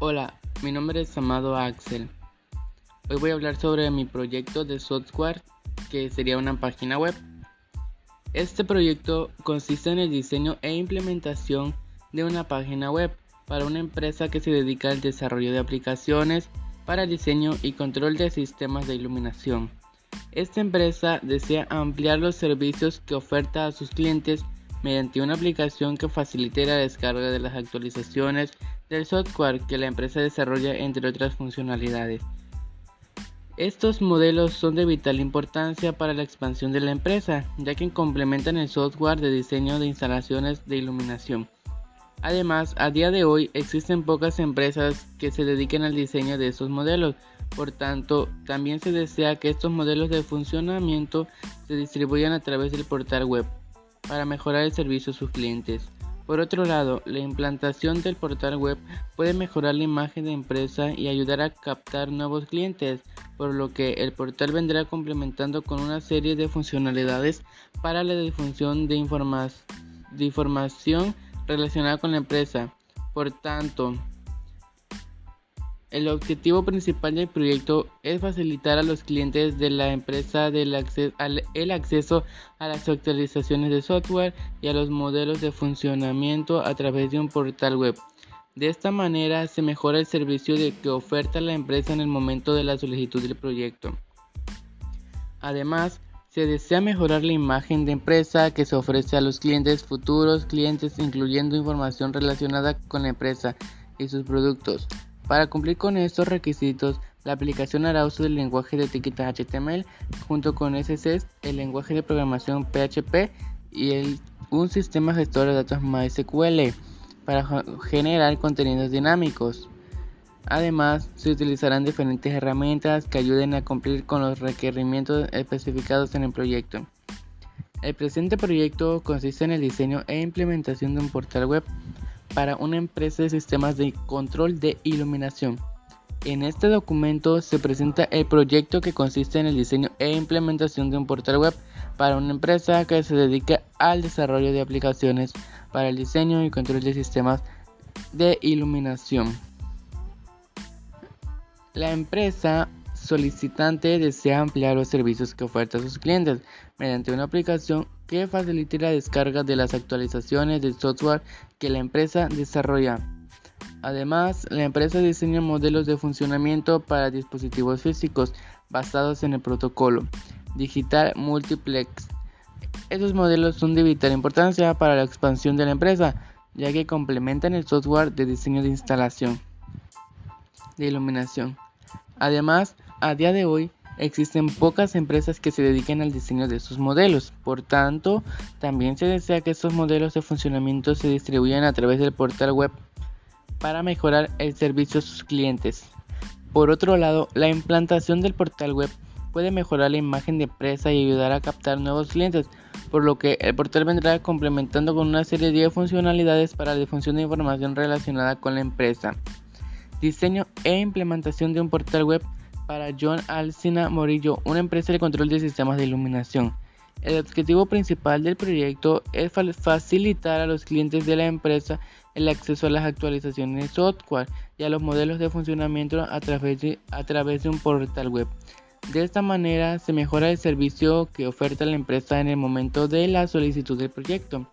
Hola, mi nombre es Amado Axel. Hoy voy a hablar sobre mi proyecto de software que sería una página web. Este proyecto consiste en el diseño e implementación de una página web para una empresa que se dedica al desarrollo de aplicaciones para diseño y control de sistemas de iluminación. Esta empresa desea ampliar los servicios que oferta a sus clientes mediante una aplicación que facilite la descarga de las actualizaciones del software que la empresa desarrolla entre otras funcionalidades. Estos modelos son de vital importancia para la expansión de la empresa, ya que complementan el software de diseño de instalaciones de iluminación. Además, a día de hoy existen pocas empresas que se dediquen al diseño de estos modelos, por tanto, también se desea que estos modelos de funcionamiento se distribuyan a través del portal web para mejorar el servicio a sus clientes. Por otro lado, la implantación del portal web puede mejorar la imagen de empresa y ayudar a captar nuevos clientes, por lo que el portal vendrá complementando con una serie de funcionalidades para la difusión de, información relacionada con la empresa. Por tanto, el objetivo principal del proyecto es facilitar a los clientes de la empresa el acceso a las actualizaciones de software y a los modelos de funcionamiento a través de un portal web. De esta manera se mejora el servicio que oferta la empresa en el momento de la solicitud del proyecto. Además, se desea mejorar la imagen de empresa que se ofrece a los clientes futuros clientes incluyendo información relacionada con la empresa y sus productos. Para cumplir con estos requisitos, la aplicación hará uso del lenguaje de etiqueta HTML junto con SSS, el lenguaje de programación PHP y un sistema gestor de datos MySQL para generar contenidos dinámicos. Además, se utilizarán diferentes herramientas que ayuden a cumplir con los requerimientos especificados en el proyecto. El presente proyecto consiste en el diseño e implementación de un portal web para una empresa de sistemas de control de iluminación. En este documento se presenta el proyecto que consiste en el diseño e implementación de un portal web para una empresa que se dedica al desarrollo de aplicaciones para el diseño y control de sistemas de iluminación. La empresa solicitante desea ampliar los servicios que oferta a sus clientes mediante una aplicación que facilite la descarga de las actualizaciones del software que la empresa desarrolla. Además, la empresa diseña modelos de funcionamiento para dispositivos físicos basados en el protocolo Digital Multiplex. Estos modelos son de vital importancia para la expansión de la empresa, ya que complementan el software de diseño de instalación de iluminación. Además, a día de hoy existen pocas empresas que se dediquen al diseño de estos modelos. Por tanto, también se desea que estos modelos de funcionamiento se distribuyan a través del portal web para mejorar el servicio a sus clientes. Por otro lado, la implantación del portal web puede mejorar la imagen de empresa y ayudar a captar nuevos clientes, por lo que el portal vendrá complementando con una serie de funcionalidades para la difusión de información relacionada con la empresa. Diseño e implementación de un portal web para John Alcina Morillo, una empresa de control de sistemas de iluminación. El objetivo principal del proyecto es facilitar a los clientes de la empresa el acceso a las actualizaciones de software y a los modelos de funcionamiento a través de, un portal web. De esta manera se mejora el servicio que oferta la empresa en el momento de la solicitud del proyecto.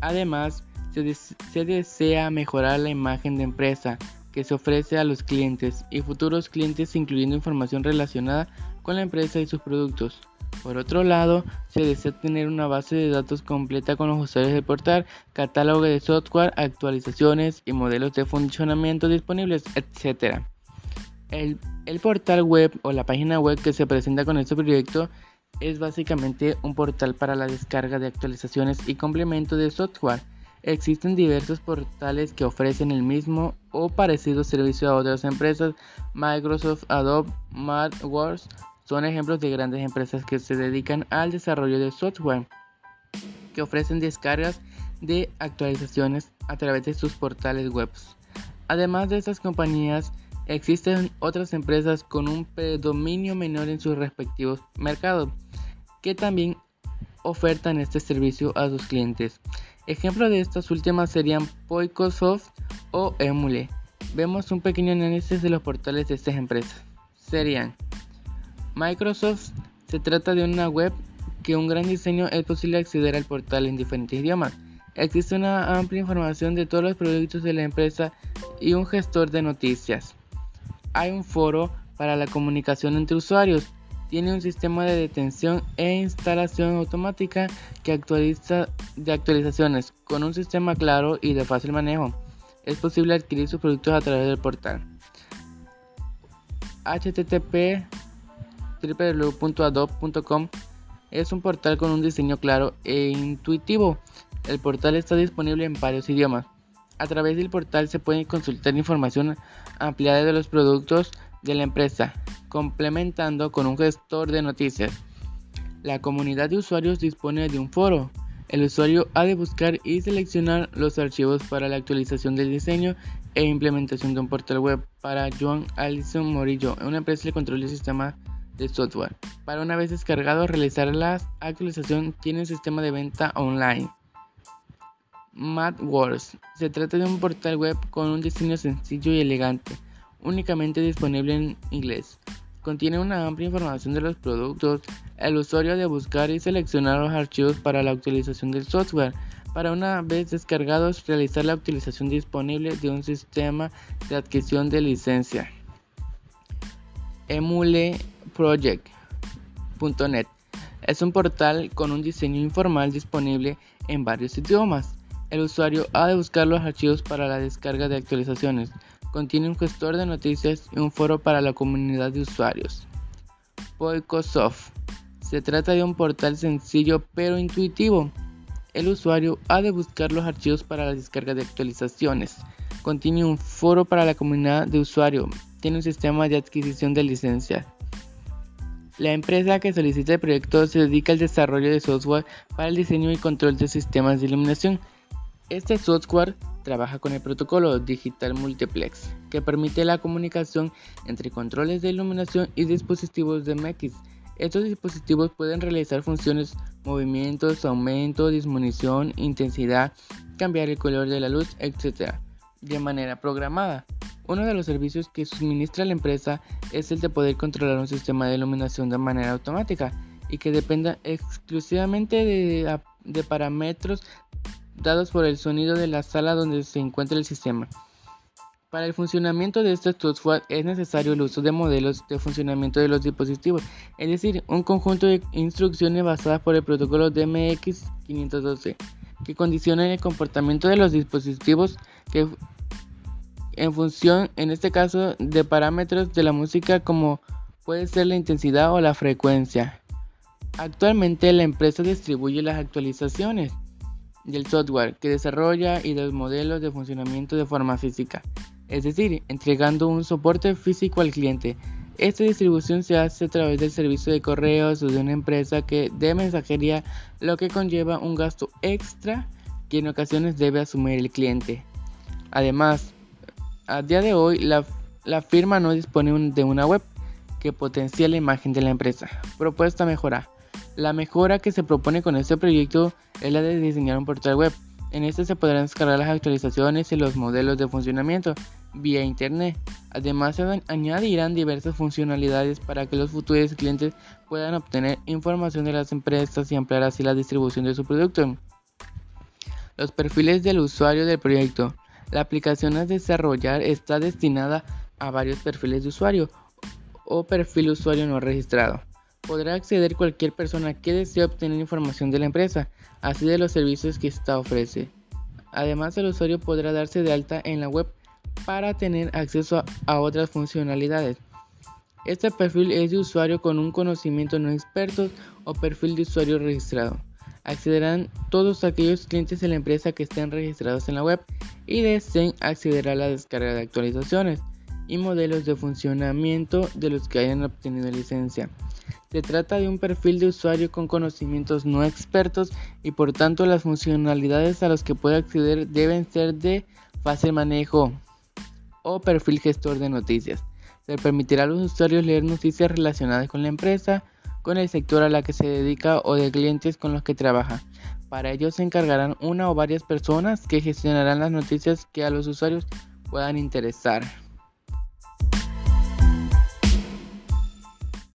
Además, se, se desea mejorar la imagen de empresa, que se ofrece a los clientes y futuros clientes incluyendo información relacionada con la empresa y sus productos. Por otro lado, se desea tener una base de datos completa con los usuarios del portal, catálogo de software, actualizaciones y modelos de funcionamiento disponibles, etc. El, portal web o la página web que se presenta con este proyecto es básicamente un portal para la descarga de actualizaciones y complemento de software Existen diversos portales que ofrecen el mismo o parecido servicio a otras empresas. Microsoft, Adobe, MathWorks son ejemplos de grandes empresas que se dedican al desarrollo de software, que ofrecen descargas de actualizaciones a través de sus portales web. Además de estas compañías, existen otras empresas con un predominio menor en sus respectivos mercados, que también ofertan este servicio a sus clientes. Ejemplos de estas últimas serían Poicosoft o Emule, Vemos un pequeño análisis de los portales de estas empresas. Serían Microsoft, se trata de una web que un gran diseño es posible acceder al portal en diferentes idiomas. Existe una amplia información de todos los productos de la empresa y un gestor de noticias. Hay un foro para la comunicación entre usuarios. Tiene un sistema de detención e instalación automática que actualiza de actualizaciones con un sistema claro y de fácil manejo. Es posible adquirir sus productos a través del portal. http www.adobe.com es un portal con un diseño claro e intuitivo. El portal está disponible en varios idiomas. A través del portal se puede consultar información ampliada de los productos de la empresa, complementando con un gestor de noticias. La comunidad de usuarios dispone de un foro. El usuario ha de buscar y seleccionar los archivos para la actualización del diseño e implementación de un portal web para Joan Alison Morillo, una empresa de control del sistema de software. Para una vez descargado, realizar la actualización tiene un sistema de venta online. MadWorks. Se trata de un portal web con un diseño sencillo y elegante, únicamente disponible en inglés. Contiene una amplia información de los productos. El usuario de buscar y seleccionar los archivos para la utilización del software. Para una vez descargados, realizar la utilización disponible de un sistema de adquisición de licencia. EmuleProject.net es un portal con un diseño informal disponible en varios idiomas. El usuario ha de buscar los archivos para la descarga de actualizaciones. Contiene un gestor de noticias y un foro para la comunidad de usuarios. Poicosoft. Se trata de un portal sencillo pero intuitivo. El usuario ha de buscar los archivos para la descarga de actualizaciones. Contiene un foro para la comunidad de usuarios. Tiene un sistema de adquisición de licencias. La empresa que solicita el proyecto se dedica al desarrollo de software para el diseño y control de sistemas de iluminación este software trabaja con el protocolo Digital Multiplex, que permite la comunicación entre controles de iluminación y dispositivos de MX. Estos dispositivos pueden realizar funciones, movimientos, aumento, disminución, intensidad, cambiar el color de la luz, etc. de manera programada. Uno de los servicios que suministra la empresa es el de poder controlar un sistema de iluminación de manera automática y que dependa exclusivamente de, de parámetros por el sonido de la sala donde se encuentra el sistema. Para el funcionamiento de este software es necesario el uso de modelos de funcionamiento de los dispositivos, es decir, un conjunto de instrucciones basadas por el protocolo DMX512 que condicionan el comportamiento de los dispositivos que en función, en este caso, de parámetros de la música como puede ser la intensidad o la frecuencia. Actualmente la empresa distribuye las actualizaciones del software que desarrolla y de los modelos de funcionamiento de forma física, es decir, entregando un soporte físico al cliente. Esta distribución se hace a través del servicio de correos o de una empresa que de mensajería, lo que conlleva un gasto extra que en ocasiones debe asumir el cliente. Además, a día de hoy la, la firma no dispone de una web que potencie la imagen de la empresa. Propuesta mejora. La mejora que se propone con este proyecto es la de diseñar un portal web. En este se podrán descargar las actualizaciones y los modelos de funcionamiento vía internet. Además se añadirán diversas funcionalidades para que los futuros clientes puedan obtener información de las empresas y ampliar así la distribución de su producto. Los perfiles del usuario del proyecto. La aplicación a desarrollar está destinada a varios perfiles de usuario o perfil usuario no registrado podrá acceder cualquier persona que desee obtener información de la empresa, así de los servicios que ésta ofrece. Además, el usuario podrá darse de alta en la web para tener acceso a otras funcionalidades. Este perfil es de usuario con un conocimiento no experto o perfil de usuario registrado. Accederán todos aquellos clientes de la empresa que estén registrados en la web y deseen acceder a la descarga de actualizaciones y modelos de funcionamiento de los que hayan obtenido licencia. Se trata de un perfil de usuario con conocimientos no expertos y por tanto las funcionalidades a las que puede acceder deben ser de fácil manejo o perfil gestor de noticias. Se permitirá a los usuarios leer noticias relacionadas con la empresa, con el sector a la que se dedica o de clientes con los que trabaja. Para ello se encargarán una o varias personas que gestionarán las noticias que a los usuarios puedan interesar.